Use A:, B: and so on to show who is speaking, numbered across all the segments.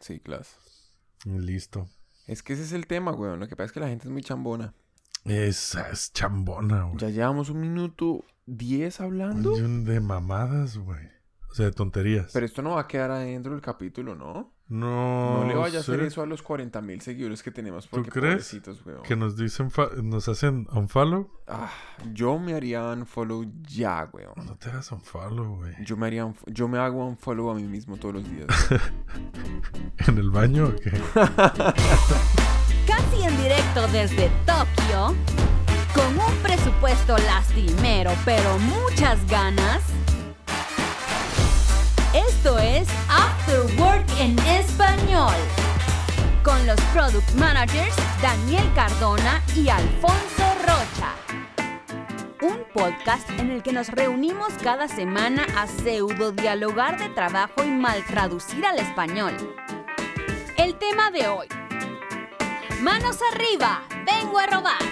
A: Sí, claro.
B: Listo.
A: Es que ese es el tema, weón. Lo que pasa es que la gente es muy chambona.
B: Esa es chambona, güey.
A: Ya llevamos un minuto diez hablando.
B: De mamadas, güey. O sea, de tonterías.
A: Pero esto no va a quedar adentro del capítulo, ¿no?
B: No.
A: No le vaya a hacer eso a los 40 mil seguidores que tenemos.
B: ¿Tú
A: Porque
B: crees?
A: pobrecitos, weón.
B: Que nos dicen, fa- nos hacen unfollow.
A: Ah, yo me haría unfollow ya, weón.
B: No te hagas unfollow, güey.
A: Yo me haría yo me hago unfollow a mí mismo todos los días.
B: ¿En el baño o qué?
C: Casi en directo desde Tokio, con un presupuesto lastimero pero muchas ganas. Esto es After Work en español. Con los product managers Daniel Cardona y Alfonso Rocha. Un podcast en el que nos reunimos cada semana a pseudo dialogar de trabajo y mal traducir al español. El tema de hoy. Manos arriba, vengo a robar.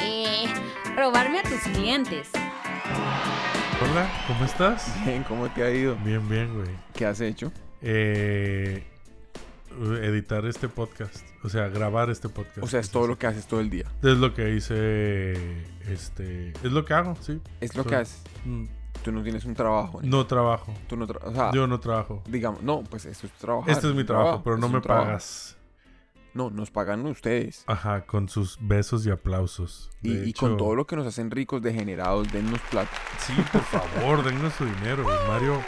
C: Eh, robarme a tus clientes.
B: Hola, ¿cómo estás?
A: Bien, ¿cómo te ha ido?
B: Bien, bien, güey.
A: ¿Qué has hecho?
B: Eh, editar este podcast. O sea, grabar este podcast.
A: O sea, es todo lo que haces todo el día.
B: Es lo que hice. Este. Es lo que hago, sí.
A: Es lo que haces.
B: Mm,
A: Tú no tienes un trabajo.
B: No trabajo.
A: Tú no tra- o sea,
B: Yo no trabajo.
A: digamos, no, pues esto es trabajo.
B: Este es mi trabajo, pero no me pagas.
A: No, nos pagan ustedes.
B: Ajá, con sus besos y aplausos.
A: Y, con todo lo que nos hacen ricos, degenerados, dennos plata.
B: Sí, por favor, dennos su dinero. Mario.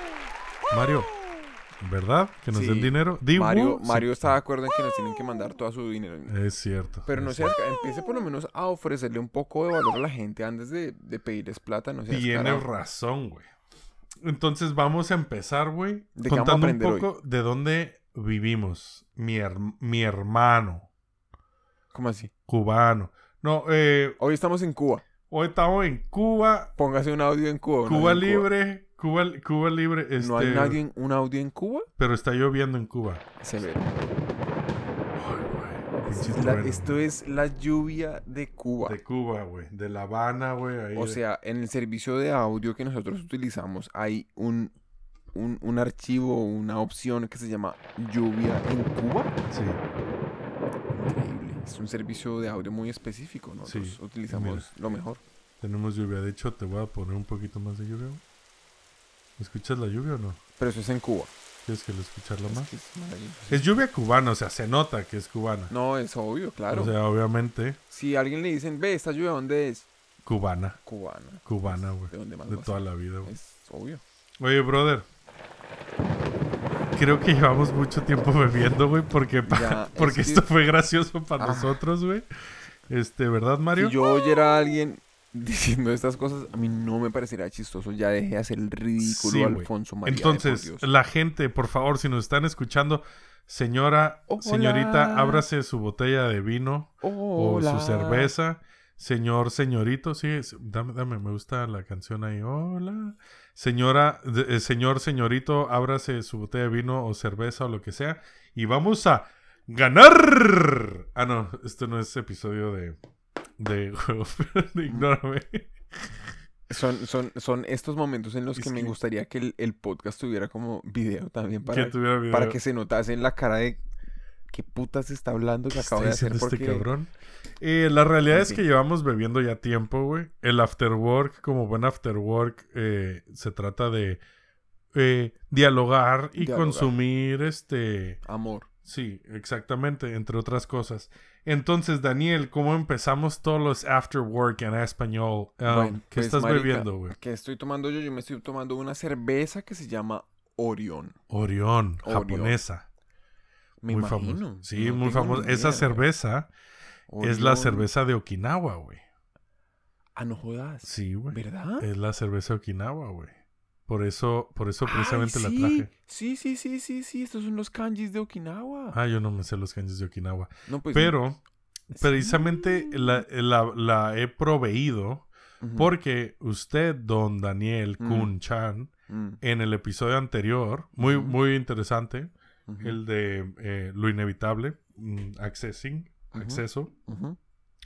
B: Mario. ¿Verdad? Que nos
A: Sí.
B: den dinero. Digo,
A: Mario,
B: sí.
A: Mario está de acuerdo en que nos tienen que mandar todo su dinero.
B: Es cierto.
A: Pero no
B: es
A: seas, empiece por lo menos a ofrecerle un poco de valor a la gente antes de, de pedirles plata, no
B: Tienes razón, güey. Entonces vamos a empezar, güey,
A: ¿De qué vamos a
B: contando un
A: hoy?
B: poco de dónde vivimos. Mi, her- mi hermano,
A: ¿Cómo así?
B: cubano. No, eh,
A: Hoy estamos en Cuba.
B: hoy estamos en Cuba,
A: Póngase un audio en Cuba.
B: Cuba libre, Cuba, Cuba libre. Este,
A: ¿No hay nadie en, un audio en Cuba?
B: Pero está lloviendo en Cuba.
A: Severo.
B: Ay, güey.
A: Esto
B: pinche
A: es la- esto es la lluvia de Cuba.
B: De Cuba, güey. De La Habana, güey.
A: O
B: de-
A: sea, en el servicio de audio que nosotros utilizamos hay un, un, un archivo, una opción que se llama lluvia en Cuba.
B: Sí.
A: Increíble. Es un servicio de audio muy específico. Nosotros
B: Sí,
A: utilizamos
B: mira.
A: lo mejor.
B: Tenemos lluvia. De hecho, te voy a poner un poquito más de lluvia. ¿Escuchas la lluvia o no?
A: Pero eso es en Cuba.
B: ¿Quieres que lo escucharla
A: Es
B: más?
A: que es.
B: Es lluvia cubana, o sea, se nota que es cubana.
A: No, es obvio, claro.
B: O sea, obviamente,
A: si a alguien le dicen, ve, esta lluvia, ¿dónde es?
B: cubana.
A: Cubana.
B: Cubana, güey.
A: ¿De dónde más
B: De toda la vida, güey.
A: Es obvio.
B: Oye, brother. Creo que llevamos mucho tiempo bebiendo, güey, porque,
A: Ya,
B: porque
A: es que-
B: esto fue gracioso para
A: Ah.
B: nosotros, güey. Este, ¿verdad, Mario?
A: Si yo oyera a alguien diciendo estas cosas, a mí no me parecería chistoso. Ya dejé de hacer el ridículo,
B: Sí.
A: Alfonso María.
B: Entonces, la gente, por favor, si nos están escuchando, señora, señorita, ábrase su botella de vino o
A: Hola.
B: su cerveza. Señor, señorito, sí, dame, dame, me gusta la canción ahí. Hola. Señora, eh, señor, señorito, ábrase su botella de vino o cerveza o lo que sea. Y vamos a ganar. Ah, no, esto no es episodio de, de juego. de Ignórame.
A: Son, son, son estos momentos en los
B: Es
A: que me gustaría que el, el podcast tuviera como video también para,
B: que tuviera video.
A: para que se notase en la cara de qué putas está hablando que
B: ¿Qué
A: acabo de hacer
B: diciendo
A: porque
B: este cabrón? Eh, la realidad
A: En
B: es que llevamos bebiendo ya tiempo, güey. El after work, como buen after work, eh, se trata de eh, dialogar y
A: Dialogar.
B: consumir este.
A: amor.
B: Sí, exactamente, entre otras cosas. Entonces, Daniel, ¿cómo empezamos todos los after work en español? Um,
A: Bueno,
B: ¿Qué
A: pues,
B: estás
A: marica,
B: bebiendo, güey?
A: ¿Qué estoy tomando yo? Yo me estoy tomando una cerveza que se llama. Orión,
B: Orión. japonesa.
A: Me
B: muy famosa. Sí,
A: no
B: muy
A: ni
B: Esa
A: idea.
B: cerveza es la cerveza de Okinawa, güey.
A: Ah, no jodas.
B: Sí, güey.
A: ¿Verdad?
B: Es la cerveza de Okinawa, güey. Por eso, por eso
A: Ay,
B: precisamente la traje.
A: Sí, sí, sí, sí, sí. Estos son los kanjis de Okinawa.
B: Ah, yo no me sé los kanjis de Okinawa.
A: no, pues,
B: Pero,
A: sí.
B: precisamente la, la- la he proveído porque usted, don Daniel
A: Mm.
B: Kun-chan,
A: Mm,
B: en el episodio anterior, muy, muy interesante, el de eh, lo inevitable, mm, accessing, acceso,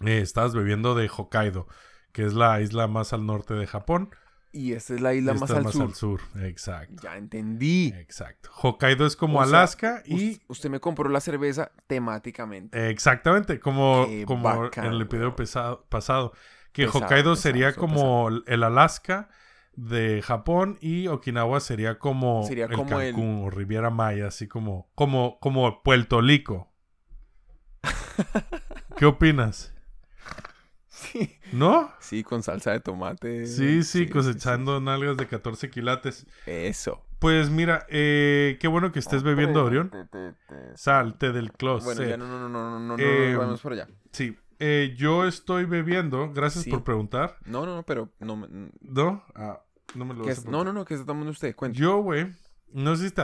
B: eh, estabas bebiendo de Hokkaido, que es la isla más al norte de Japón.
A: Y esta es la isla más al
B: más
A: sur.
B: al sur. Exacto.
A: Ya entendí.
B: Exacto. Hokkaido es como
A: O sea,
B: Alaska y
A: Us- usted me compró la cerveza temáticamente.
B: Exactamente, como,
A: Qué
B: como
A: bacán,
B: en el episodio pesado- pasado. Que
A: Pesado,
B: Hokkaido
A: pesado,
B: sería como el Alaska de Japón y Okinawa sería como
A: Sería
B: el
A: como el-
B: Cancún o Riviera Maya, así como, como, como Puerto Rico. ¿Qué opinas?
A: Sí.
B: ¿No?
A: Sí, con salsa de tomate.
B: Sí, sí,
A: sí,
B: cosechando nalgas de 14 quilates.
A: sí. Eso.
B: Pues mira, eh, qué bueno que estés bebiendo, Orión.
A: Te- te- te-
B: Salte del closet.
A: Bueno, ya no, no, no, no, no,
B: Eh,
A: no, vamos por allá.
B: Sí, eh, yo estoy bebiendo, gracias
A: Sí.
B: por preguntar.
A: No, no, no, pero no me...
B: ¿No? Ah, no me lo
A: ¿qué
B: vas
A: es? No, no, no, ¿qué está tomando usted? Cuente.
B: Yo, güey, no sé si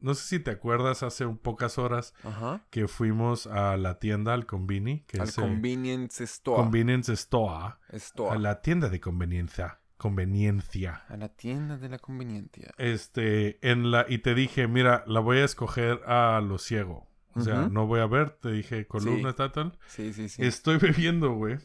B: no sé si te acuerdas hace un pocas horas
A: Ajá.
B: que fuimos a la tienda al Convini, que
A: Al
B: es eh,
A: convenience store.
B: Convenience Store,
A: Store.
B: a la tienda de conveniencia, conveniencia.
A: A la tienda de la conveniencia.
B: Este, en la y te dije, mira, la voy a escoger a lo ciego. O sea, no voy a ver, te dije columna
A: Sí.
B: tal tal.
A: Sí, sí, sí.
B: Estoy bebiendo, güey.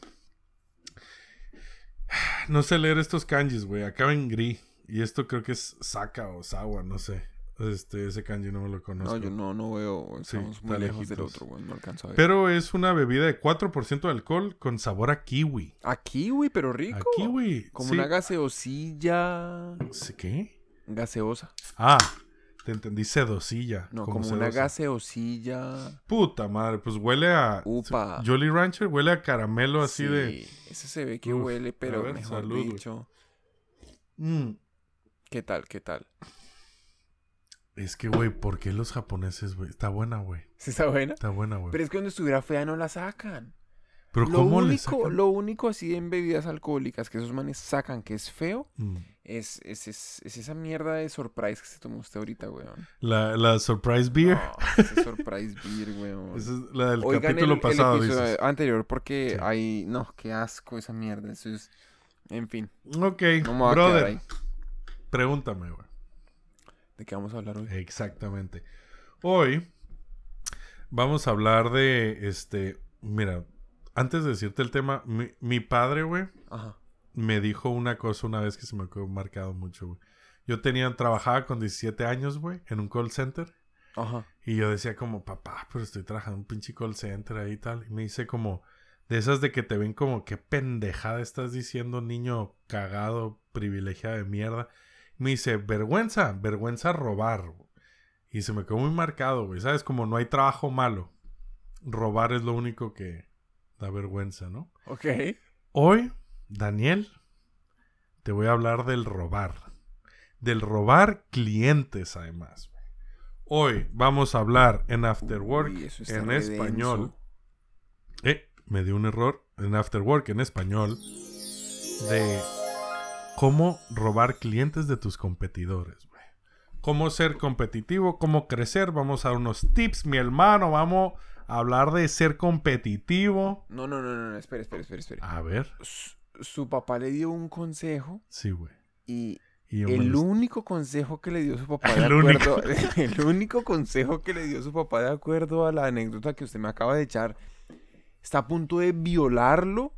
B: No sé leer estos kanjis, güey. Acaba en gri. Y esto creo que es saka o sawa, no sé. Este, ese kanji no me lo conozco.
A: No, yo no, no veo.
B: Sí,
A: Estamos muy
B: está
A: lejos del otro, güey. No alcanzo a ver.
B: Pero es una bebida de 4% de alcohol con sabor a kiwi.
A: A kiwi, pero rico.
B: A kiwi.
A: Como
B: sí.
A: una gaseosilla.
B: Sí, ¿Qué?
A: Gaseosa.
B: Ah, te entendí sedosilla.
A: No, como, una
B: sedosa.
A: gaseosilla.
B: Puta madre, pues huele a...
A: Upa.
B: Jolly Rancher huele a caramelo así
A: Sí,
B: de...
A: Ese se ve que
B: Uf,
A: huele, pero
B: ver,
A: mejor
B: salud,
A: dicho.
B: Mm.
A: ¿Qué tal? ¿Qué tal?
B: Es que, güey, ¿por qué los japoneses, güey? Está buena, güey.
A: ¿Sí está buena?
B: Está buena, güey.
A: Pero es que donde estuviera fea no la sacan.
B: Pero
A: lo
B: ¿cómo le
A: único,
B: sacan?
A: lo único así en bebidas alcohólicas que esos manes sacan que es feo
B: Mm.
A: Es, es, es, es esa mierda de surprise que se tomó usted ahorita, weón.
B: La, la Surprise Beer.
A: No, ese surprise beer, weón.
B: Esa es la del
A: Oigan
B: capítulo
A: el, el
B: pasado, dices.
A: anterior porque
B: Sí.
A: hay... No, qué asco esa mierda. Eso es... En fin,
B: Ok,
A: no
B: brother,
A: ahí.
B: pregúntame, güey.
A: ¿De qué vamos a hablar hoy?
B: Exactamente. Hoy vamos a hablar de, este, mira, antes de decirte el tema, mi, mi padre, güey,
A: Ajá.
B: Me dijo una cosa una vez que se me quedó marcado mucho, güey. Yo tenía, trabajaba con 17 años, güey, en un call center.
A: Ajá.
B: Y yo decía como, papá, pero estoy trabajando en un pinche call center ahí y tal. Y me dice como, de esas de que te ven como, qué pendejada estás diciendo, niño cagado, privilegiado de mierda. Me dice, vergüenza, vergüenza robar. güey". Y se me quedó muy marcado, güey. ¿Sabes? Como no hay trabajo malo. Robar es lo único que da vergüenza, ¿no?
A: Ok.
B: Hoy, Daniel, te voy a hablar del robar. Del robar clientes, además. Hoy vamos a hablar en After Work
A: Uy,
B: en español. Eh, me dio un error. En After Work en español. De cómo robar clientes de tus competidores. Cómo ser competitivo, cómo crecer. Vamos a dar unos tips, mi hermano. Vamos a hablar de ser competitivo.
A: No, no, no, no, no, espere, espere, espere, espere.
B: A ver.
A: Su papá le dio un consejo
B: Sí, güey.
A: y el único consejo que le dio su papá de
B: El único.
A: acuerdo, el único consejo que le dio su papá de acuerdo a la anécdota que usted me acaba de echar, está a punto de violarlo,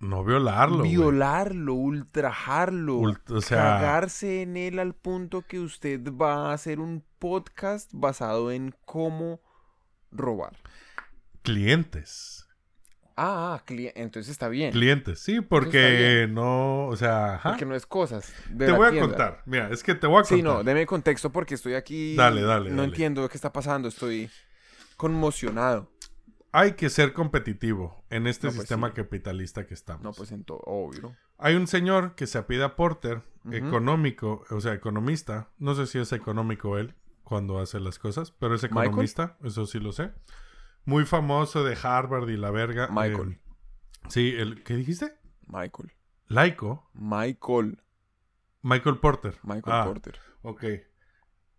B: No violarlo.
A: violarlo, ultrajarlo,
B: Ult- o sea-
A: cagarse en él al punto que usted va a hacer un podcast basado en cómo robar.
B: Clientes.
A: Ah, ah, entonces está bien.
B: Clientes, sí, porque no, o sea, ajá.
A: Porque no es cosas. de
B: Te voy a
A: tienda.
B: contar. Mira, es que te voy a contar.
A: Sí, no, deme contexto porque estoy aquí.
B: Dale, dale,
A: No
B: dale.
A: entiendo qué está pasando, estoy conmocionado.
B: Hay que ser competitivo en este
A: No, pues
B: sistema
A: sí.
B: capitalista que estamos.
A: No, pues en todo, obvio.
B: Hay un señor que se apida Porter, económico, o sea, economista. No sé si es económico él cuando hace las cosas, pero es
A: ¿Michael?
B: economista, eso sí lo sé. Muy famoso de Harvard y la verga.
A: Michael.
B: Eh, sí, el ¿qué dijiste?
A: Michael.
B: Laico.
A: Michael.
B: Michael Porter.
A: Michael
B: Ah,
A: Porter.
B: Ok.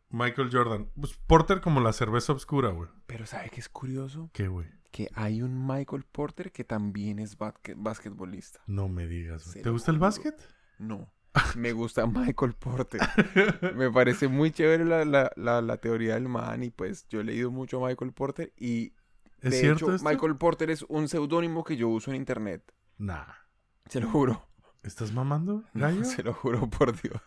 B: Michael Jordan. Pues Porter como la cerveza oscura, güey.
A: Pero ¿sabe qué es curioso?
B: ¿Qué, güey?
A: Que hay un Michael Porter que también es basque- basquetbolista.
B: No me digas, güey. ¿Te gusta el básquet?
A: No. Me gusta Michael Porter. Me parece muy chévere la, la, la, la teoría del man y pues yo he leído mucho a Michael Porter y
B: ¿Es
A: de
B: cierto
A: hecho
B: esto?
A: Michael Porter es un seudónimo que yo uso en internet.
B: Nah.
A: Se lo juro.
B: ¿Estás mamando, gallo?
A: Se lo juro por Dios.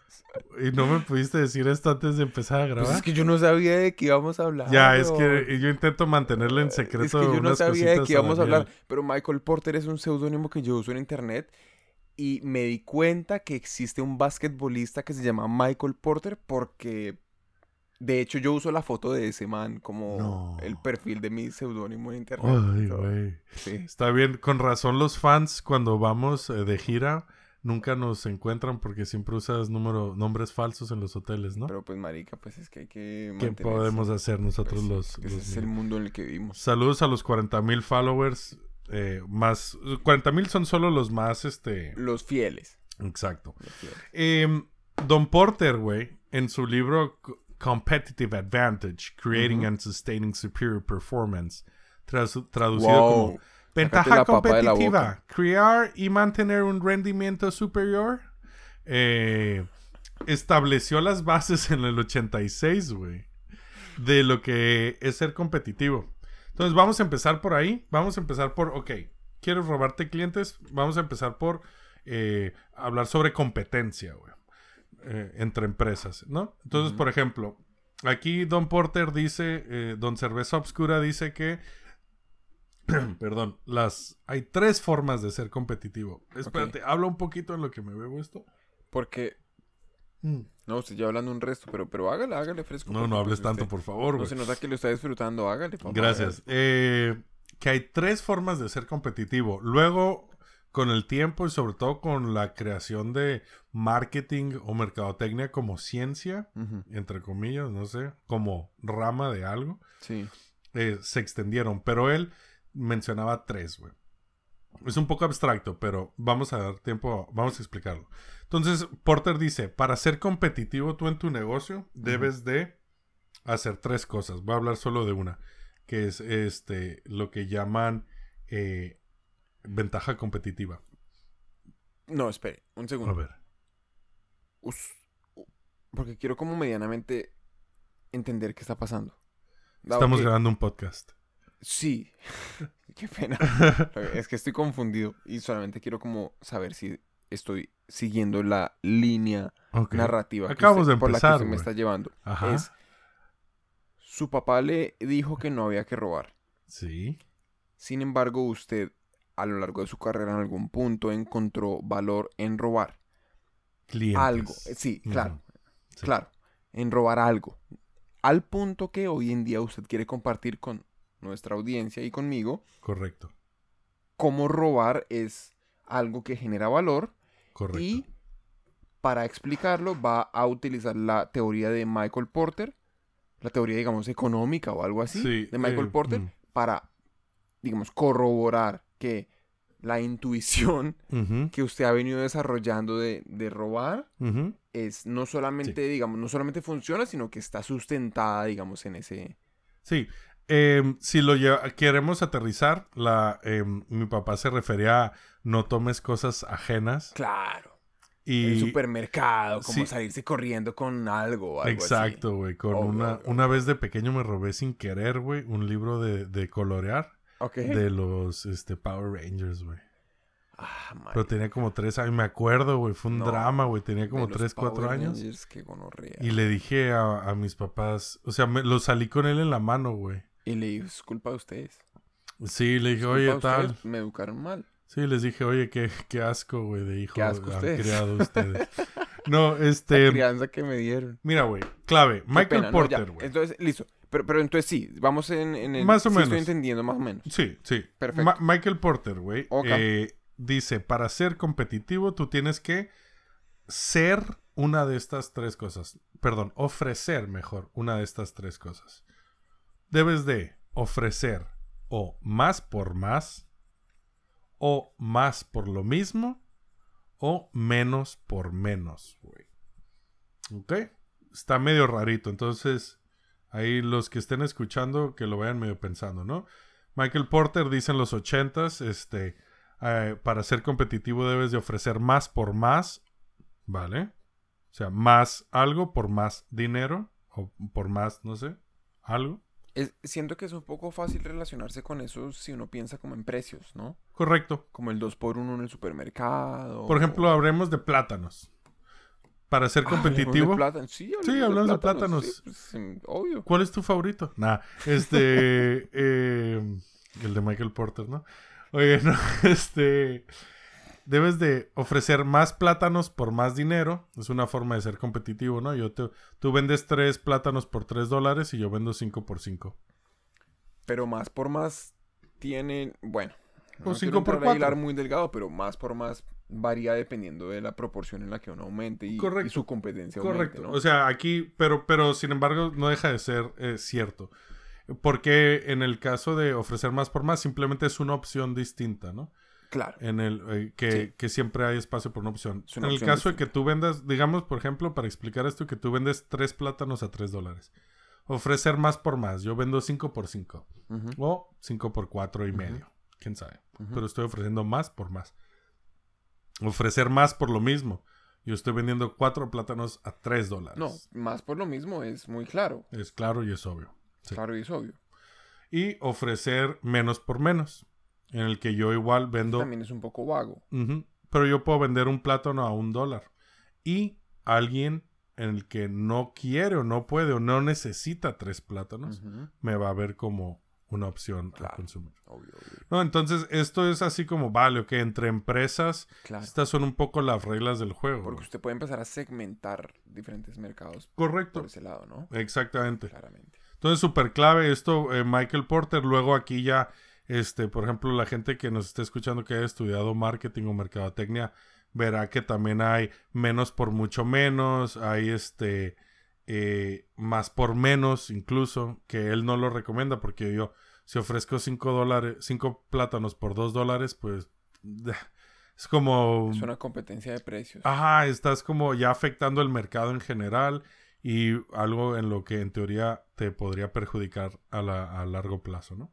B: Y no me pudiste decir esto antes de empezar a grabar.
A: Pues es que yo no sabía de qué íbamos a hablar.
B: Ya, es que yo intento mantenerle en secreto.
A: Es que yo no sabía de qué íbamos a hablar. Pero Michael Porter es un seudónimo que yo uso en internet. Y me di cuenta que existe un basquetbolista que se llama Michael Porter porque... De hecho, yo uso la foto de ese man como
B: No.
A: el perfil de mi seudónimo en internet.
B: Ay, güey.
A: Sí.
B: Está bien, con razón los fans cuando vamos eh, de gira nunca nos encuentran porque siempre usas número, nombres falsos en los hoteles, ¿no?
A: Pero pues, marica, pues es que hay que
B: ¿Qué podemos hacer nosotros
A: Pues,
B: los,
A: que ese
B: los
A: es el mundo en el que vivimos.
B: Saludos a los 40 mil followers. eh, más 40 mil son solo los más, este...
A: Los fieles.
B: Exacto.
A: los fieles.
B: Em, Don Porter, güey, en su libro Competitive Advantage, Creating and Sustaining Superior Performance, traducido
A: Wow.
B: como Ventaja competitiva, crear y mantener un rendimiento superior. eh, estableció las bases en el 86, güey, de lo que es ser competitivo. Entonces vamos a empezar por ahí, vamos a empezar por, ok, ¿quieres robarte clientes? Vamos a empezar por eh, hablar sobre competencia, güey, eh, entre empresas, ¿no? Entonces, por ejemplo, aquí Don Porter dice, eh, Don Cerveza Obscura dice que Perdón, las hay tres formas de ser competitivo. Espérate, habla un poquito en lo que me bebo esto.
A: Porque,
B: Mm.
A: no, usted ya hablando un resto, pero, pero hágale, hágale fresco.
B: No, no hables tanto,
A: usted-
B: por favor,
A: No se nota que lo está disfrutando, hágale, papá.
B: Gracias. Eh, que hay tres formas de ser competitivo. Luego, con el tiempo y sobre todo con la creación de marketing o mercadotecnia como ciencia, entre comillas, no sé, como rama de algo,
A: Sí.
B: eh, se extendieron. Pero él mencionaba tres, güey. Es un poco abstracto, pero vamos a dar tiempo, vamos a explicarlo. Entonces, Porter dice, para ser competitivo tú en tu negocio, debes de hacer tres cosas. Voy a hablar solo de una, que es este lo que llaman eh, ventaja competitiva.
A: No, espere, un
B: A
A: segundo.
B: ver.
A: Us- Porque quiero como medianamente entender qué está pasando. Dado
B: Estamos
A: que-
B: grabando un podcast.
A: Sí. Qué pena. es que estoy confundido y solamente quiero como saber si estoy siguiendo la línea narrativa que
B: Acabamos
A: usted-
B: de
A: por la que usted me está llevando.
B: Ajá.
A: Es su papá le dijo que no había que robar.
B: Sí.
A: Sin embargo, usted a lo largo de su carrera en algún punto encontró valor en robar
B: Clientes.
A: algo. Sí, claro.
B: Sí.
A: claro, en robar algo. Al punto que hoy en día usted quiere compartir con nuestra audiencia y conmigo
B: Correcto.
A: cómo robar es algo que genera valor
B: Correcto.
A: y para explicarlo va a utilizar la teoría de Michael Porter, la teoría digamos económica o algo así
B: Sí,
A: de Michael
B: eh,
A: Porter
B: mm.
A: para digamos corroborar que la intuición que usted ha venido desarrollando de, de robar es no solamente digamos no solamente funciona sino que está sustentada digamos en ese
B: Sí, em, si lo lleva- queremos aterrizar, la, em, mi papá se refería a no tomes cosas ajenas.
A: claro
B: Y,
A: el supermercado como
B: sí.
A: salirse corriendo con algo algo
B: Exacto, güey. Con una, una vez de pequeño me robé sin querer, güey, un libro de, de colorear de los este, Power Rangers, güey.
A: Ah.
B: Pero tenía como tres años, me acuerdo, güey. Fue un
A: No,
B: drama, güey. Tenía como tres, cuatro años.
A: Rangers.
B: Y le dije a, a mis papás, o sea, me, lo salí con él en la mano, güey.
A: Y le dijo, es culpa de ustedes.
B: Sí, le dije, oye, tal.
A: ustedes, Me educaron mal.
B: Sí, les dije, oye, qué, qué asco, güey, de hijo
A: Qué asco
B: han
A: ustedes.
B: criado ustedes. no,
A: La
B: este...
A: crianza que me dieron.
B: Mira, güey, clave.
A: Qué
B: Michael
A: pena.
B: Porter, güey.
A: Entonces, listo. Pero, pero entonces sí, vamos en, en el...
B: Más o
A: sí
B: menos.
A: estoy entendiendo más o menos.
B: Sí, sí.
A: Perfecto.
B: Ma- Michael Porter, güey,
A: Ok.
B: eh, dice, para ser competitivo tú tienes que ser una de estas tres cosas. Perdón, ofrecer mejor una de estas tres cosas. Debes de ofrecer o más por más, o más por lo mismo, o menos por menos, güey. ¿Ok? Está medio rarito, entonces ahí los que estén escuchando que lo vayan medio pensando, ¿no? Michael Porter dice en los ochentas, este, eh, para ser competitivo debes de ofrecer más por más, ¿vale? O sea, más algo por más dinero, o por más, no sé, algo.
A: Es- siento que es un poco fácil relacionarse con eso si uno piensa como en precios, ¿no?
B: Correcto.
A: Como el 2x1 en el supermercado.
B: Por ejemplo, hablemos de plátanos. Para ser
A: Ah, de
B: competitivo,
A: plátano. Sí,
B: Sí, hablamos de plátanos.
A: sí, pues, mm, obvio.
B: ¿cuál es tu favorito? Nah, este. eh, el de Michael Porter, ¿no? Oye, no, este. Debes de ofrecer más plátanos por más dinero. Es una forma de ser competitivo, ¿no? Yo te, tú vendes tres plátanos por tres dólares y yo vendo cinco por cinco.
A: Pero más por más tienen, bueno,
B: O
A: no
B: cinco por
A: hilar
B: cuatro.
A: muy delgado, pero más por más varía dependiendo de la proporción en la que uno aumente y, su competencia
B: Correcto.
A: aumente, ¿no?
B: O sea, aquí, pero, pero sin embargo, no deja de ser eh, cierto. Porque en el caso de ofrecer más por más, simplemente es una opción distinta, ¿no?
A: claro.
B: En el eh, que,
A: Sí.
B: que siempre hay espacio por una opción.
A: Es una
B: en el
A: opción
B: caso de que tú vendas, digamos, por ejemplo, para explicar esto, que tú vendes tres plátanos a tres dólares. Ofrecer más por más. Yo vendo cinco por cinco. O cinco por cuatro y medio. Quién sabe. Pero estoy ofreciendo más por más. Ofrecer más por lo mismo. Yo estoy vendiendo cuatro plátanos a tres dólares.
A: No, más por lo mismo es muy claro.
B: Es claro y es obvio. Sí.
A: Claro y es obvio.
B: Y ofrecer menos por menos. En el que yo igual vendo.
A: También es un poco vago.
B: Pero yo puedo vender un plátano a un dólar. Y alguien en el que no quiere o no puede o no necesita tres plátanos, me va a ver como una opción a
A: Claro.
B: consumir.
A: Obvio, obvio.
B: No, entonces esto es así como, vale, ok, entre empresas,
A: Claro.
B: estas son un poco las reglas del juego.
A: Porque usted puede empezar a segmentar diferentes mercados
B: Correcto.
A: por ese lado, ¿no?
B: Exactamente.
A: Claramente.
B: Entonces, súper clave esto, eh, Michael Porter. Luego aquí ya, este, por ejemplo, la gente que nos esté escuchando que haya estudiado marketing o mercadotecnia, verá que también hay menos por mucho menos, hay este, eh, más por menos incluso, que él no lo recomienda porque yo, si ofrezco 5 dólares, 5 plátanos por 2 dólares, pues es como...
A: Es una competencia de precios.
B: Ajá, estás como ya afectando el mercado en general y algo en lo que en teoría te podría perjudicar a, la- a largo plazo, ¿no?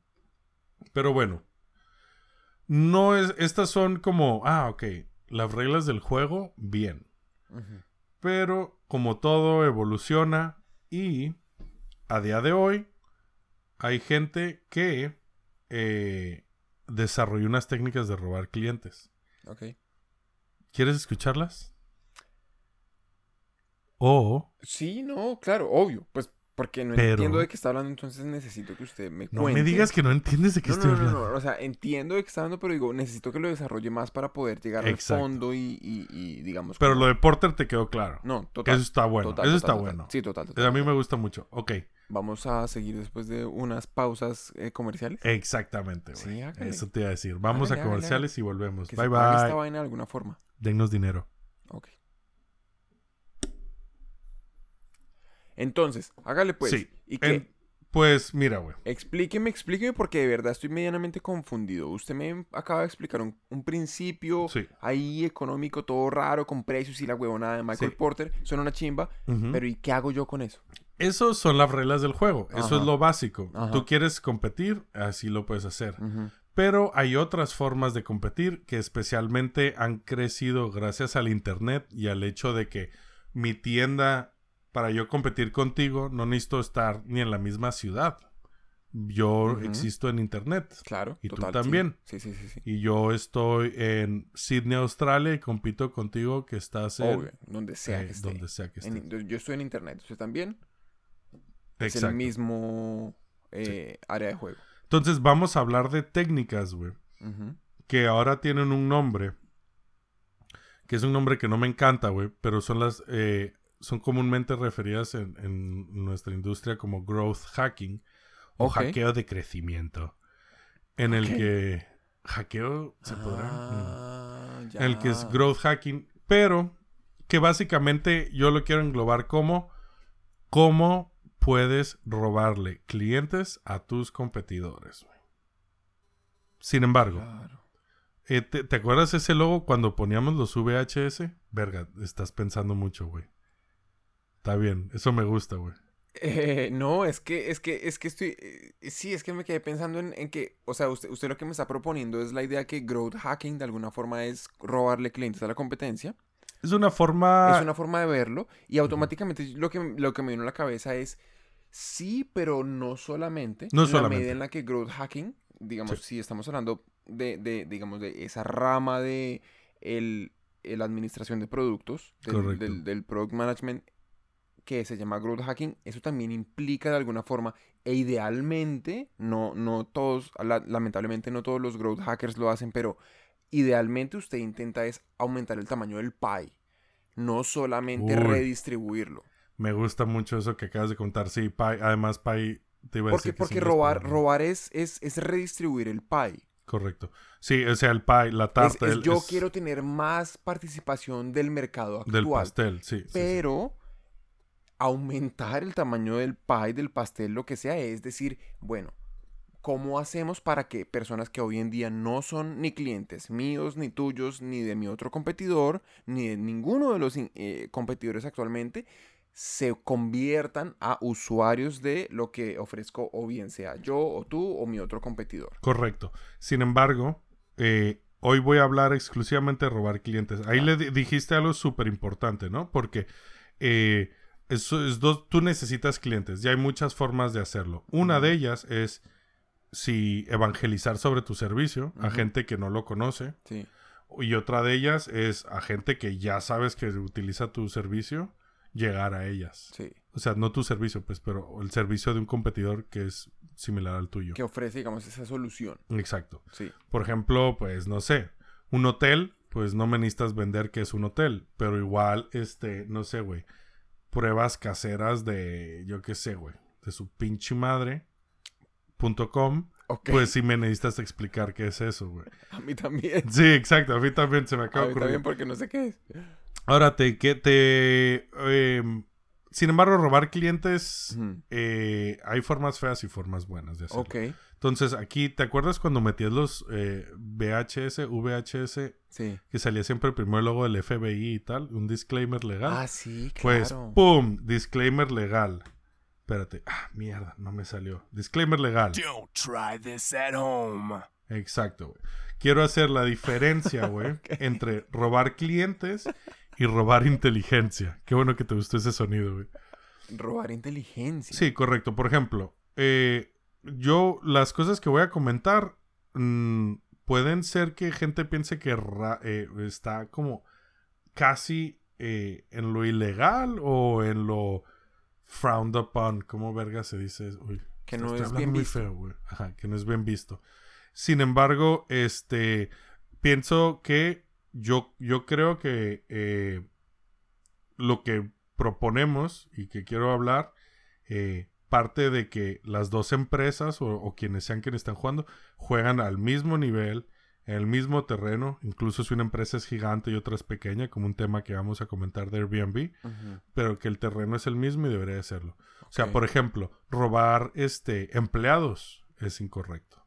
B: Pero bueno, no es, estas son como, ah, ok, las reglas del juego, bien,
A: Ujú.
B: Pero como todo evoluciona y a día de hoy hay gente que eh, desarrolló unas técnicas de robar clientes.
A: Ok.
B: ¿Quieres escucharlas? O
A: Sí, no, claro, obvio. Pues porque no
B: Pero-
A: entiendo de qué está hablando, entonces necesito que usted me
B: no
A: cuente.
B: me digas que no entiendes de qué
A: No,
B: estoy
A: no, no,
B: hablando.
A: no, o sea, entiendo de qué está hablando, pero digo, necesito que lo desarrolle más para poder llegar
B: Exacto.
A: al fondo y, y- y, digamos...
B: Pero
A: como-
B: lo de Porter te quedó claro.
A: No, total.
B: Eso está bueno.
A: total,
B: Eso
A: total,
B: está
A: total.
B: bueno.
A: Sí, total.
B: A mí me gusta mucho. Ok,
A: Vamos a seguir después de unas pausas eh, comerciales.
B: exactamente. güey.
A: Sí.
B: Eso te iba a decir. Vamos a comerciales y volvemos.
A: Que
B: bye
A: se pague esta
B: bye.
A: vaina de alguna forma.
B: Dennos dinero.
A: Ok. Entonces, hágale pues.
B: Sí.
A: Y
B: En- pues mira, güey.
A: explíqueme, explíqueme porque de verdad estoy medianamente confundido. Usted me acaba de explicar un, un principio
B: Sí.
A: ahí económico, todo raro, con precios y la huevonada de Michael
B: Sí.
A: Porter. Suena una chimba. Pero ¿y qué hago yo con eso?
B: Esos son las reglas del juego. Eso es lo básico.
A: Ajá.
B: Tú quieres competir, así lo puedes hacer. Pero hay otras formas de competir que especialmente han crecido gracias al Internet y al hecho de que mi tienda, para yo competir contigo, no necesito estar ni en la misma ciudad. Yo existo en Internet.
A: Claro.
B: Y tú
A: total,
B: también.
A: Sí, sí, sí. sí.
B: Y yo estoy en Sydney, Australia, y compito contigo que estás en
A: Obvio, donde sea
B: eh,
A: que esté.
B: donde sea que estés.
A: En- yo- estoy en internet. ¿Usted también? Es
B: Exacto.
A: el mismo eh, área de juego.
B: Entonces vamos a hablar de técnicas, güey. Que ahora tienen un nombre que es un nombre que no me encanta, güey, pero son las eh, son comúnmente referidas en, en nuestra industria como growth hacking o hackeo de crecimiento, en el que hackeo se podrá,
A: Ah,
B: Mm. en el que es growth hacking, pero que básicamente yo lo quiero englobar como cómo puedes robarle clientes a tus competidores. Sin embargo,
A: Claro.
B: eh, ¿te, te acuerdas ese logo cuando poníamos los VHS? Verga, estás pensando mucho, güey. Está bien, eso me gusta, güey.
A: Eh, no, es que, es que, es que estoy, eh, sí, es que me quedé pensando en, en que, o sea, usted, usted lo que me está proponiendo es la idea que growth hacking de alguna forma es robarle clientes a la competencia.
B: Es una forma...
A: Es una forma de verlo y automáticamente lo que, lo que me vino a la cabeza es, Sí, pero no solamente.
B: No
A: en la medida en la que growth hacking, digamos,
B: Sí.
A: si estamos hablando de, de, digamos, de esa rama de el, el administración de productos, del, del product management, que se llama growth hacking, eso también implica de alguna forma, e idealmente, no, no todos, la- lamentablemente no todos los growth hackers lo hacen, pero idealmente usted intenta es aumentar el tamaño del pie, no solamente
B: Uy.
A: redistribuirlo.
B: Me gusta mucho eso que acabas de contar. Sí, Pi, además Pi te iba a
A: Porque,
B: decir que
A: porque robar, robar es, es, es redistribuir el pie.
B: Correcto. Sí, o sea, el pie, la tarta.
A: es
B: el-
A: yo quiero tener más participación del mercado actual.
B: Del pastel, sí. sí, sí.
A: Aumentar el tamaño del pie, del pastel, lo que sea, es decir, bueno, ¿cómo hacemos para que personas que hoy en día no son ni clientes míos, ni tuyos, ni de mi otro competidor, ni de ninguno de los eh, competidores actualmente, se conviertan a usuarios de lo que ofrezco, o bien sea yo, o tú, o mi otro competidor?
B: Correcto. Sin embargo, eh, hoy voy a hablar exclusivamente de robar clientes. Ahí le di- dijiste algo súper importante, ¿no? Porque eh, eso es dos, tú necesitas clientes. Ya hay muchas formas de hacerlo. Una de ellas es si evangelizar sobre tu servicio a gente que no lo conoce.
A: Sí.
B: Y otra de ellas es a gente que ya sabes que utiliza tu servicio, llegar a ellas.
A: Sí.
B: O sea, no tu servicio, pues, pero el servicio de un competidor que es similar al tuyo.
A: Que ofrece, digamos, esa solución.
B: Exacto.
A: Sí.
B: Por ejemplo, pues no sé, un hotel, pues no me necesitas vender que es un hotel, pero igual, este, no sé, güey, pruebas caseras de, yo qué sé, güey, de su pinche madre. punto com,
A: Ok.
B: pues sí me necesitas explicar qué es eso, güey.
A: a mí también.
B: Sí, exacto, a mí también se me acaba
A: A mí también porque no sé qué es.
B: Ahora, te, que te, em, sin embargo, robar clientes, eh, hay formas feas y formas buenas de hacerlo.
A: Ok.
B: Entonces, aquí, ¿te acuerdas cuando metías los eh, VHS, VHS,
A: Sí.
B: que salía siempre primero el logo del FBI y tal? Un disclaimer legal.
A: Ah, sí,
B: pues,
A: claro.
B: ¡pum! Disclaimer legal. Espérate. Ah, mierda, no me salió. Disclaimer legal.
D: Don't try this at home.
B: Exacto, güey. Quiero hacer la diferencia, güey, entre robar clientes y robar inteligencia. Qué bueno que te gustó ese sonido, güey.
A: Robar inteligencia.
B: Sí, correcto. Por ejemplo, eh, yo las cosas que voy a comentar mm, pueden ser que gente piense que ra- eh, está como casi eh, en lo ilegal o en lo frowned upon. ¿Cómo verga se dice? Uy,
A: Que no es bien
B: muy
A: visto.
B: feo, güey. Ajá, que no es bien visto. Sin embargo, este pienso que yo, yo creo que eh, lo que proponemos y que quiero hablar eh, parte de que las dos empresas o, o quienes sean quienes están jugando juegan al mismo nivel, en el mismo terreno, incluso si una empresa es gigante y otra es pequeña, como un tema que vamos a comentar de Airbnb, pero que el terreno es el mismo y debería de serlo. O sea, por ejemplo, robar este empleados es incorrecto.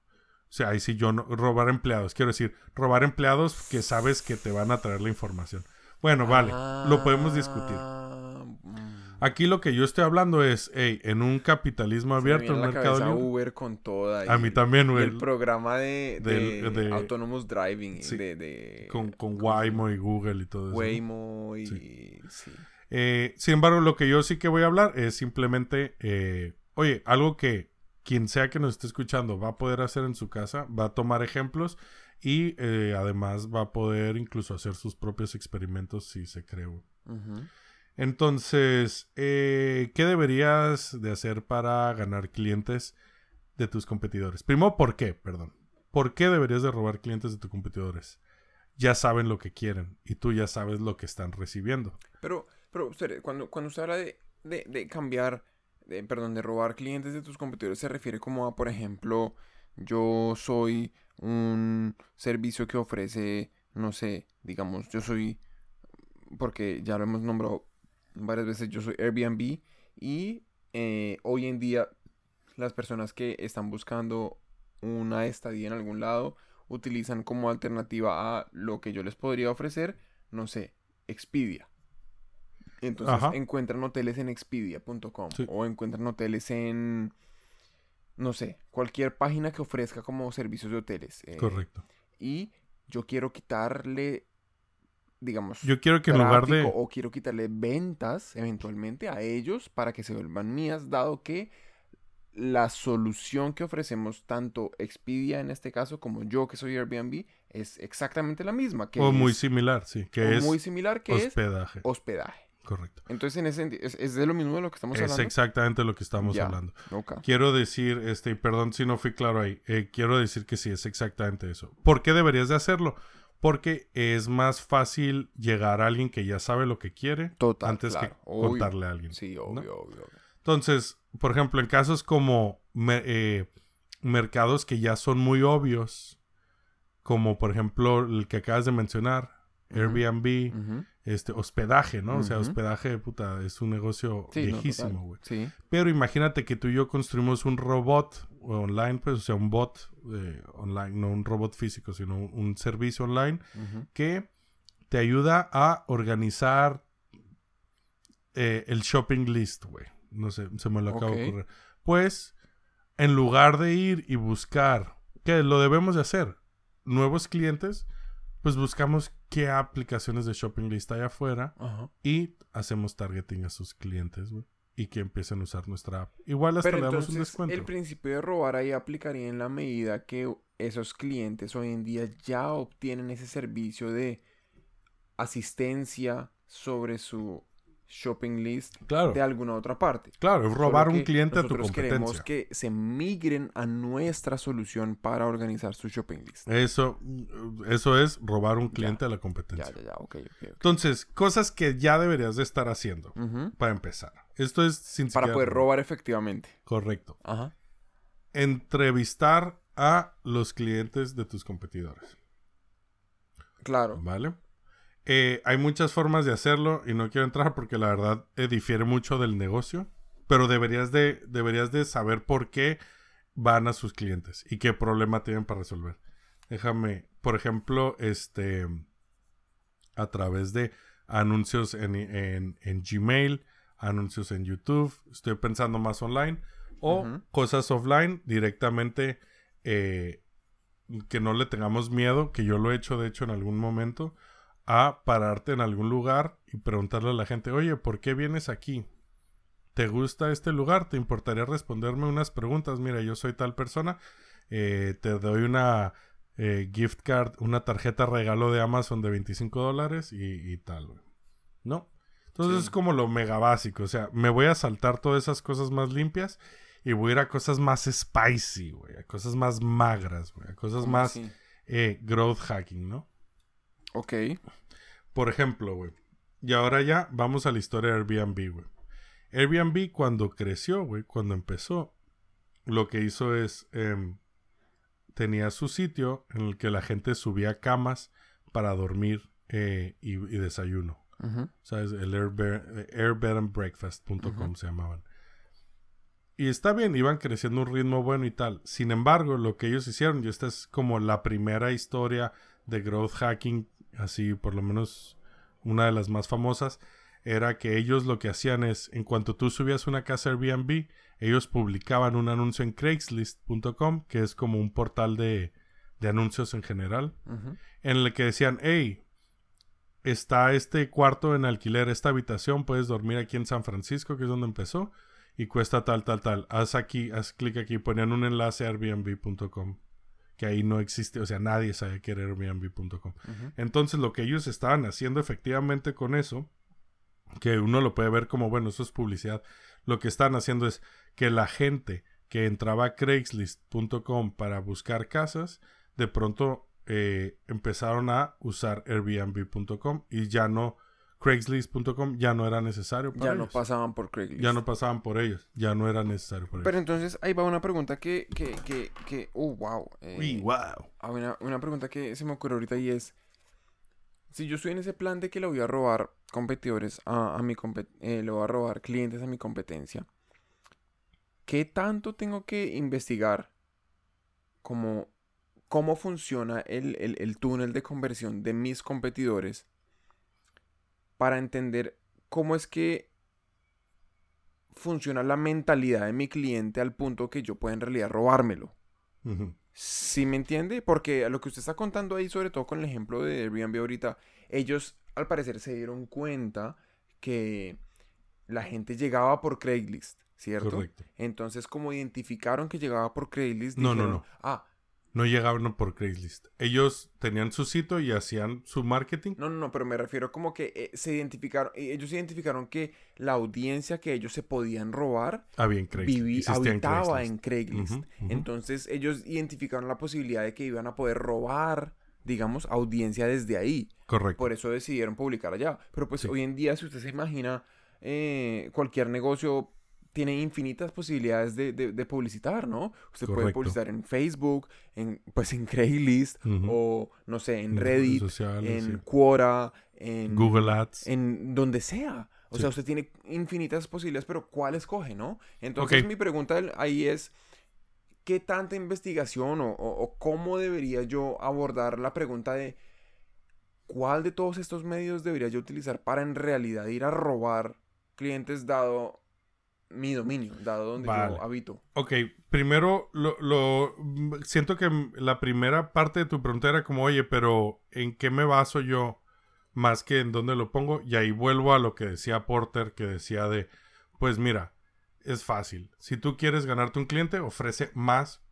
B: O sea, ahí sí yo no robar empleados, quiero decir, robar empleados que sabes que te van a traer la información. Bueno, vale, lo podemos discutir.
A: Ah, mm.
B: Aquí lo que yo estoy hablando es, hey, en un capitalismo abierto, en un mercado libre.
A: Uber con toda.
B: A mí también, güey.
A: el programa de,
B: Del-
A: de
B: de-
A: Autonomous Driving.
B: Sí,
A: De, de
B: Con, con Waymo y Google y todo eso.
A: Waymo y...
B: Sí.
A: sí.
B: Eh, sin embargo, lo que yo sí que voy a hablar es simplemente, eh, oye, algo que quien sea que nos esté escuchando va a poder hacer en su casa, va a tomar ejemplos y eh, además va a poder incluso hacer sus propios experimentos si se cree. Entonces, eh, ¿qué deberías de hacer para ganar clientes de tus competidores? Primero, ¿por qué? Perdón. ¿Por qué deberías de robar clientes de tus competidores? Ya saben lo que quieren y tú ya sabes lo que están recibiendo.
A: Pero, pero, cuando, cuando usted habla de, de, de cambiar, de, perdón, de robar clientes de tus competidores, se refiere como a, por ejemplo, yo soy un servicio que ofrece, no sé, digamos, yo soy, porque ya lo hemos nombrado varias veces, yo soy Airbnb y eh, hoy en día las personas que están buscando una estadía en algún lado utilizan como alternativa a lo que yo les podría ofrecer, no sé, Expedia. Entonces
B: Ajá.
A: encuentran hoteles en expedia.com
B: Sí.
A: o encuentran hoteles en, no sé, cualquier página que ofrezca como servicios de hoteles. eh,
B: Correcto.
A: y yo quiero quitarle digamos,
B: Yo quiero que en lugar de...
A: o quiero quitarle ventas eventualmente a ellos para que se vuelvan mías, dado que la solución que ofrecemos tanto Expedia en este caso como yo que soy Airbnb es exactamente la misma, que
B: O muy similar, sí. Que
A: o
B: es
A: muy similar que es
B: hospedaje. Correcto.
A: Entonces, en ese sentido, ¿es, es de lo mismo de lo que estamos
B: Es
A: hablando?
B: exactamente lo que estamos hablando. Quiero decir, este, perdón si no fui claro ahí, eh, quiero decir que sí, es exactamente eso. ¿Por qué deberías de hacerlo? Porque es más fácil llegar a alguien que ya sabe lo que quiere
A: Total,
B: antes
A: claro,
B: que
A: obvio.
B: contarle a alguien.
A: Sí,
B: ¿no?
A: obvio, obvio. obvio.
B: Entonces, por ejemplo, en casos como me- eh, mercados que ya son muy obvios, como por ejemplo el que acabas de mencionar, Airbnb, este hospedaje, ¿no? O sea, hospedaje, puta, es un negocio
A: Sí,
B: viejísimo, güey.
A: Sí.
B: Pero imagínate que tú y yo construimos un robot online, pues, o sea, un bot eh, online, no un robot físico, sino un, un servicio online que te ayuda a organizar eh, el shopping list, güey. No sé, se me lo acabo de ocurrir. Pues, en lugar de ir y buscar, que lo debemos de hacer, nuevos clientes, pues buscamos qué aplicaciones de shopping list hay afuera y hacemos targeting a sus clientes, güey. Y que empiecen a usar nuestra app. Igual hasta
A: Pero
B: le damos un descuento.
A: el principio de robar ahí aplicaría en la medida que esos clientes hoy en día ya obtienen ese servicio de asistencia sobre su shopping list
B: Claro,
A: de alguna otra parte.
B: claro, es robar un cliente a tu
A: nosotros queremos
B: competencia.
A: que se migren a nuestra solución para organizar su shopping list.
B: Eso, eso es robar un cliente a la competencia.
A: ya, ya, ok, ok. ok.
B: Entonces, cosas que ya deberías de estar haciendo para empezar. Esto es sin
A: Para
B: siquiera-
A: poder robar efectivamente.
B: Correcto.
A: Ajá.
B: Entrevistar a los clientes de tus competidores.
A: Claro.
B: ¿Vale? Eh, hay muchas formas de hacerlo y no quiero entrar porque la verdad eh, difiere mucho del negocio, pero deberías de, deberías de saber por qué van a sus clientes y qué problema tienen para resolver. Déjame, por ejemplo, este, a través de anuncios en, en- en Gmail, anuncios en YouTube, estoy pensando más online, o cosas offline directamente eh, que no le tengamos miedo, que yo lo he hecho de hecho en algún momento, a pararte en algún lugar y preguntarle a la gente, oye, ¿por qué vienes aquí? ¿Te gusta este lugar? ¿Te importaría responderme unas preguntas? Mira, yo soy tal persona, eh, te doy una eh, gift card, una tarjeta regalo de Amazon de 25 dólares y, y tal. ¿No? Entonces
A: Sí.
B: es como lo mega básico, o sea, me voy a saltar todas esas cosas más limpias y voy a ir a cosas más spicy, güey, a cosas más magras, güey, a cosas
A: ¿Cómo
B: más eh, growth hacking, ¿no?
A: Ok.
B: Por ejemplo, güey. Y ahora ya vamos a la historia de Airbnb, güey. Airbnb cuando creció, güey, cuando empezó, lo que hizo es, em, tenía su sitio en el que la gente subía camas para dormir eh, y, y desayuno. ¿Sabes? El airbed, se llamaban. Y está bien, iban creciendo un ritmo bueno y tal. Sin embargo, lo que ellos hicieron, y esta es como la primera historia de growth hacking, así por lo menos una de las más famosas, era que ellos lo que hacían es, en cuanto tú subías una casa Airbnb, ellos publicaban un anuncio en Craigslist.com, que es como un portal de, de anuncios en general, en el que decían, hey, está este cuarto en alquiler, esta habitación, puedes dormir aquí en San Francisco, que es donde empezó, y cuesta tal, tal, tal. Haz aquí, haz clic aquí, ponían un enlace a airbnb.com, que ahí no existe, o sea, nadie sabe que era airbnb.com. Entonces, lo que ellos estaban haciendo efectivamente con eso, que uno lo puede ver como, bueno, eso es publicidad, lo que están haciendo es que la gente que entraba a craigslist.com para buscar casas, de pronto eh, empezaron a usar airbnb.com y ya no, craigslist.com ya no era necesario para
A: Ya no pasaban por Craigslist.
B: Ya no pasaban por ellos, ya no era necesario para
A: Pero
B: ellos.
A: entonces ahí va una pregunta que, que, que, que, oh, wow. eh,
B: Uy, wow.
A: ah, una, una pregunta que se me ocurre ahorita y es, si yo estoy en ese plan de que le voy a robar competidores a, a mi compet- eh, le voy a robar clientes a mi competencia, ¿qué tanto tengo que investigar como cómo funciona el, el- el túnel de conversión de mis competidores para entender cómo es que funciona la mentalidad de mi cliente al punto que yo pueda en realidad robármelo? ¿Sí me entiende? Porque lo que usted está contando ahí, sobre todo con el ejemplo de Airbnb ahorita, ellos al parecer se dieron cuenta que la gente llegaba por Craigslist, ¿cierto?
B: Correcto.
A: Entonces, como identificaron que llegaba por Craigslist,
B: No, no,
A: dijeron,
B: no.
A: ah,
B: No llegaban por Craigslist. Ellos tenían su sitio y hacían su marketing.
A: no, no, no, pero me refiero como que eh, se identificaron, eh, ellos identificaron que la audiencia que ellos se podían robar
B: Había en Craigslist.
A: habitaba
B: Craigslist.
A: en Craigslist.
B: Ujú, ujú.
A: Entonces ellos identificaron la posibilidad de que iban a poder robar, digamos, audiencia desde ahí.
B: Correcto.
A: Por eso decidieron publicar allá. Pero pues
B: Sí.
A: hoy en día, si usted se imagina, eh, cualquier negocio tiene infinitas posibilidades de, de- de publicitar, ¿no? Usted puede publicitar en Facebook, en, pues en Craigslist, o no sé, en Reddit,
B: sociales,
A: en
B: sí.
A: Quora, en
B: Google Ads.
A: en donde sea. O
B: Sí.
A: sea, usted tiene infinitas posibilidades, pero ¿cuál escoge, no? Entonces mi pregunta ahí es, ¿qué tanta investigación o, o- o cómo debería yo abordar la pregunta de cuál de todos estos medios debería yo utilizar para en realidad ir a robar clientes dado mi dominio, dado donde
B: Vale.
A: yo habito?
B: Ok, primero lo, lo- siento que la primera parte de tu pregunta era como, oye, pero ¿en qué me baso yo más que en dónde lo pongo? Y ahí vuelvo a lo que decía Porter, que decía de, pues mira, es fácil. Si tú quieres ganarte un cliente, ofrece más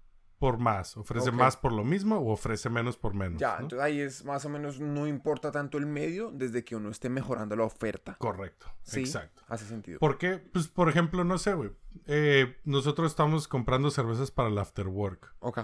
B: por más. Ofrece más por lo mismo o ofrece menos por menos.
A: Ya,
B: ¿no?
A: entonces ahí es más o menos, no importa tanto el medio desde que uno esté mejorando la oferta.
B: Correcto,
A: Sí,
B: exacto.
A: hace sentido.
B: ¿Por qué? Pues, por ejemplo, no sé, güey. Eh, nosotros estamos comprando cervezas para el after work.
A: Ok.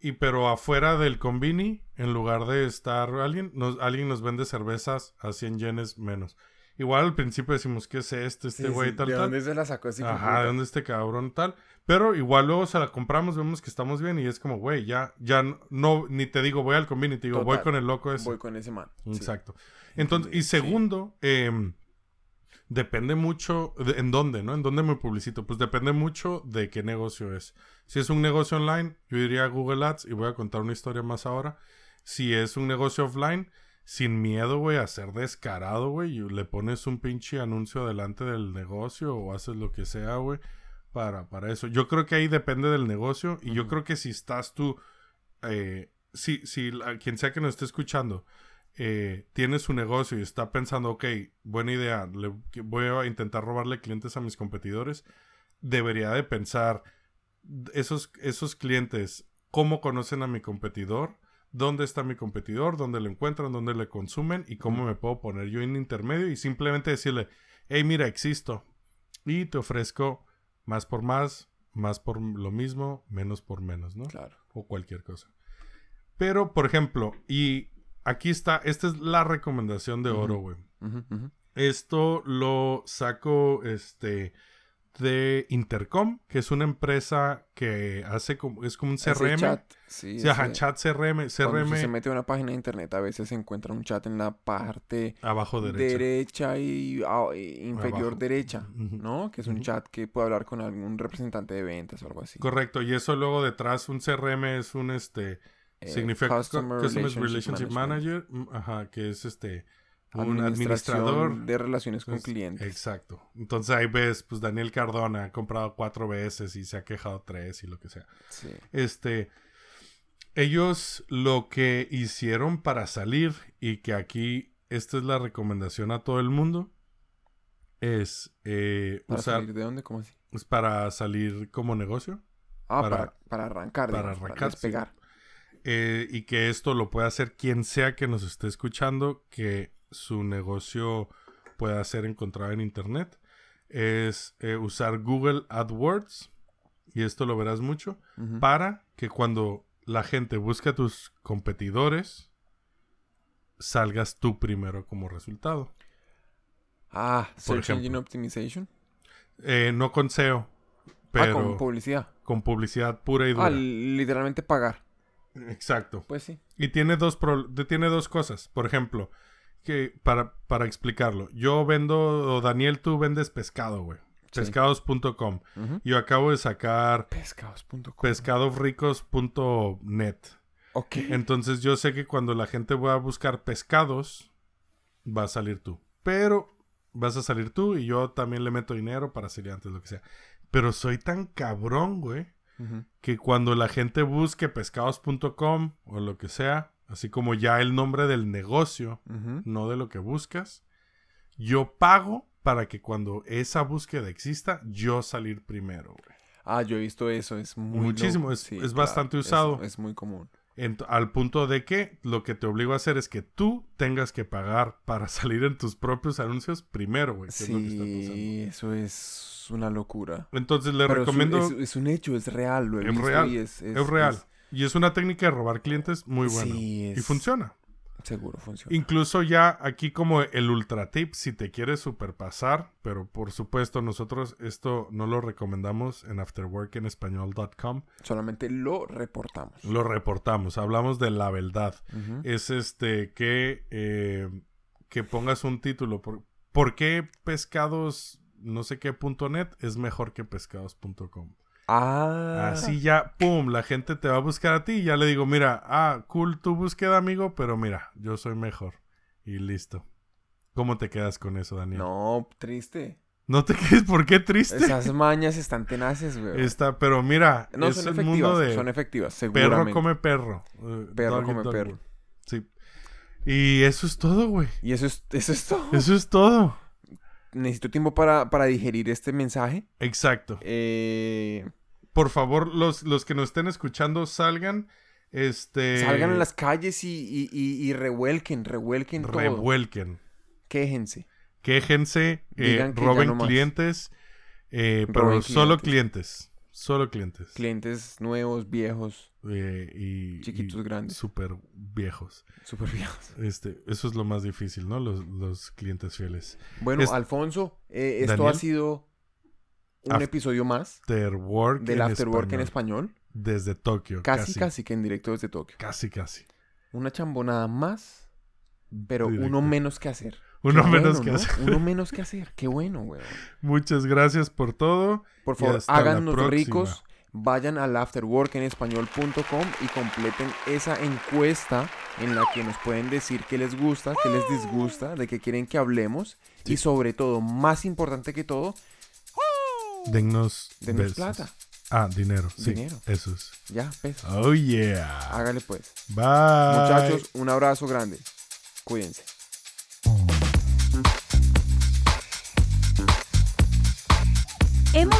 B: Y pero afuera del convini, en lugar de estar alguien, nos, alguien nos vende cervezas a 100 yenes menos. Igual al principio decimos, ¿qué es esto? Este
A: Sí,
B: güey
A: sí,
B: tal,
A: ¿De
B: tal.
A: dónde se la sacó ese
B: Ajá,
A: puta?
B: ¿de dónde este cabrón tal? Pero igual luego se la compramos, vemos que estamos bien y es como, güey, ya, ya no, no, ni te digo voy al convini, te digo voy con el loco ese.
A: Voy con ese man. sí.
B: Exacto. Entonces, y
A: Sí.
B: segundo, em, depende mucho de- en dónde, ¿no? En dónde me publicito. Pues depende mucho de qué negocio es. Si es un negocio online, yo iría a Google Ads y voy a contar una historia más ahora. Si es un negocio offline, sin miedo, güey, a ser descarado, güey, y le pones un pinche anuncio delante del negocio o haces lo que sea, güey, para, para eso. Yo creo que ahí depende del negocio y yo creo que si estás tú, eh, si, quien sea que nos esté escuchando, eh, tiene su negocio y está pensando, ok, buena idea, le, voy a intentar robarle clientes a mis competidores, debería de pensar esos, esos clientes, cómo conocen a mi competidor, dónde está mi competidor, dónde lo encuentran, dónde le consumen y cómo me puedo poner yo en intermedio y simplemente decirle, hey, mira, existo y te ofrezco más por más, más por lo mismo, menos por menos, ¿no?
A: Claro.
B: o cualquier cosa. Pero, por ejemplo, y aquí está, esta es la recomendación de oro, güey. Esto lo saco, este, de Intercom, que es una empresa que hace como, es como un CRM.
A: chat. Sí,
B: Sí, ajá, chat CRM,
A: Cuando
B: CRM
A: se mete a una página de internet, a veces se encuentra un chat en la parte
B: abajo derecha.
A: derecha, y ah, y inferior
B: Abajo.
A: derecha. ¿no? Que es un chat que puede hablar con algún representante de ventas o algo así.
B: Correcto, y eso luego detrás, un CRM es un, este,
A: Eh,
B: significa
A: Customer
B: Customer
A: Relationship
B: Relationship
A: Management.
B: Manager, mm, ajá, que es este, un administrador
A: de relaciones con clientes.
B: Exacto. Entonces ahí ves, pues Daniel Cardona ha comprado cuatro veces y se ha quejado tres y lo que sea.
A: Sí.
B: Este, ellos lo que hicieron para salir y que aquí esta es la recomendación a todo el mundo es eh,
A: ¿Para
B: usar
A: salir de dónde? ¿Cómo así?
B: pues, para salir como negocio
A: Ah,
B: para-
A: para, para, arrancar,
B: para
A: digamos, para,
B: arrancar, sí.
A: despegar.
B: eh, y que esto lo pueda hacer quien sea que nos esté escuchando, que su negocio pueda ser encontrado en internet, es eh, usar Google AdWords, y esto lo verás mucho, para que cuando la gente busque a tus competidores, salgas tú primero como resultado.
A: Ah, Search
B: ejemplo.
A: Engine Optimization.
B: Eh, no con SEO,
A: ah,
B: pero
A: con publicidad.
B: con publicidad pura y
A: Ah,
B: dura.
A: literalmente pagar.
B: Exacto.
A: Pues sí.
B: Y tiene dos, pro- tiene dos cosas. Por ejemplo, que para, para explicarlo, yo vendo, o Daniel, tú vendes pescado, güey.
A: Sí.
B: Pescados.com. Yo acabo de sacar
A: Pescados.com.
B: pescadosricos.net.
A: Ok.
B: Entonces yo sé que cuando la gente va a buscar pescados, va a salir tú. Pero vas a salir tú y yo también le meto dinero para salir antes, lo que sea. Pero soy tan cabrón, güey, que cuando la gente busque pescados.com o lo que sea, así como ya el nombre del negocio, no de lo que buscas. Yo pago para que cuando esa búsqueda exista, yo salir primero, güey.
A: Ah, yo he visto eso, es muy
B: Muchísimo, es- es bastante usado.
A: es muy común.
B: Al punto de que lo que te obligo a hacer es que tú tengas que pagar para salir en tus propios anuncios primero, güey. es lo que.
A: Sí, eso es una locura.
B: Entonces le
A: Pero
B: recomiendo...
A: Es, es un hecho, es real, lo he
B: Es
A: visto
B: real,
A: y Es,
B: real. Y es una técnica de robar clientes muy buena.
A: Sí,
B: Y
A: es-
B: funciona.
A: Seguro funciona.
B: Incluso ya aquí como el ultra tip, si te quieres superpasar, pero por supuesto nosotros esto no lo recomendamos en afterworkenespañol.com.
A: Solamente lo reportamos.
B: Lo reportamos, hablamos de la verdad. Es este que, eh, que pongas un título. Por, ¿Por qué pescados no sé qué punto net es mejor que pescados.com?
A: Ah,
B: Así ya, pum, la gente te va a buscar a ti y ya le digo, mira, ah, cool tu búsqueda, amigo, pero mira, yo soy mejor. Y listo. ¿Cómo te quedas con eso, Daniel?
A: No, triste.
B: No te quedes, ¿por qué triste?
A: Esas mañas están tenaces, güey.
B: Está, pero mira,
A: No,
B: es
A: son
B: el
A: efectivas,
B: mundo de
A: son efectivas,
B: perro
A: seguramente.
B: come perro. eh,
A: Perro
B: dog
A: come
B: dog.
A: perro.
B: Sí. Y eso es todo, güey.
A: Y eso es, eso es todo.
B: Eso es todo.
A: Necesito tiempo para, para digerir este mensaje.
B: Exacto.
A: Eh,
B: Por favor, los, los que nos estén escuchando, salgan. Este.
A: Salgan a las calles y, y, y, y revuelquen, revuelquen todo.
B: Revuelquen.
A: Quéjense.
B: Quéjense. eh,
A: Digan que ya
B: roben
A: no
B: clientes. eh, pero
A: Roben
B: solo
A: clientes.
B: Solo clientes.
A: Clientes nuevos, viejos,
B: Eh, y,
A: Chiquitos,
B: y
A: grandes.
B: Súper viejos.
A: súper viejos.
B: Este, eso es lo más difícil, ¿no? Los, los clientes fieles.
A: Bueno,
B: Es-
A: Alfonso, eh, esto
B: Daniel.
A: ha sido un episodio más
B: After Work
A: del
B: en
A: After Work en
B: español.
A: español.
B: Desde Tokio.
A: Casi,
B: Casi,
A: casi, que en directo desde Tokio.
B: Casi, casi.
A: Una chambonada más, pero
B: Directo.
A: uno menos que hacer.
B: Uno
A: Qué
B: menos
A: bueno,
B: que
A: ¿no?
B: hacer.
A: Uno menos que hacer. Qué bueno, güey.
B: Muchas gracias por todo.
A: Por favor, háganos ricos. Vayan al afterworkenespañol.com y completen esa encuesta en la que nos pueden decir qué les gusta, qué les disgusta, de qué quieren que hablemos. Y sobre todo, más importante que todo,
B: Dennos,
A: plata.
B: Ah, dinero. Sí,
A: Dinero.
B: eso es.
A: Ya, pesos.
B: Oh, yeah.
A: Hágale pues.
B: Bye.
A: Muchachos, un abrazo grande. Cuídense.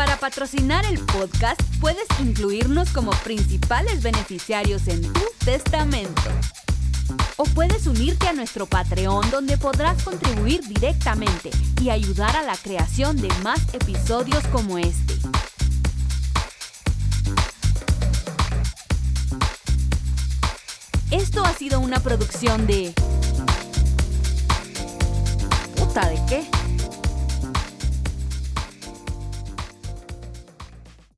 C: Para patrocinar el podcast, puedes incluirnos como principales beneficiarios en tu testamento. O puedes unirte a nuestro Patreon donde podrás contribuir directamente y ayudar a la creación de más episodios como este. Esto ha sido una producción de... ¿Puta de qué?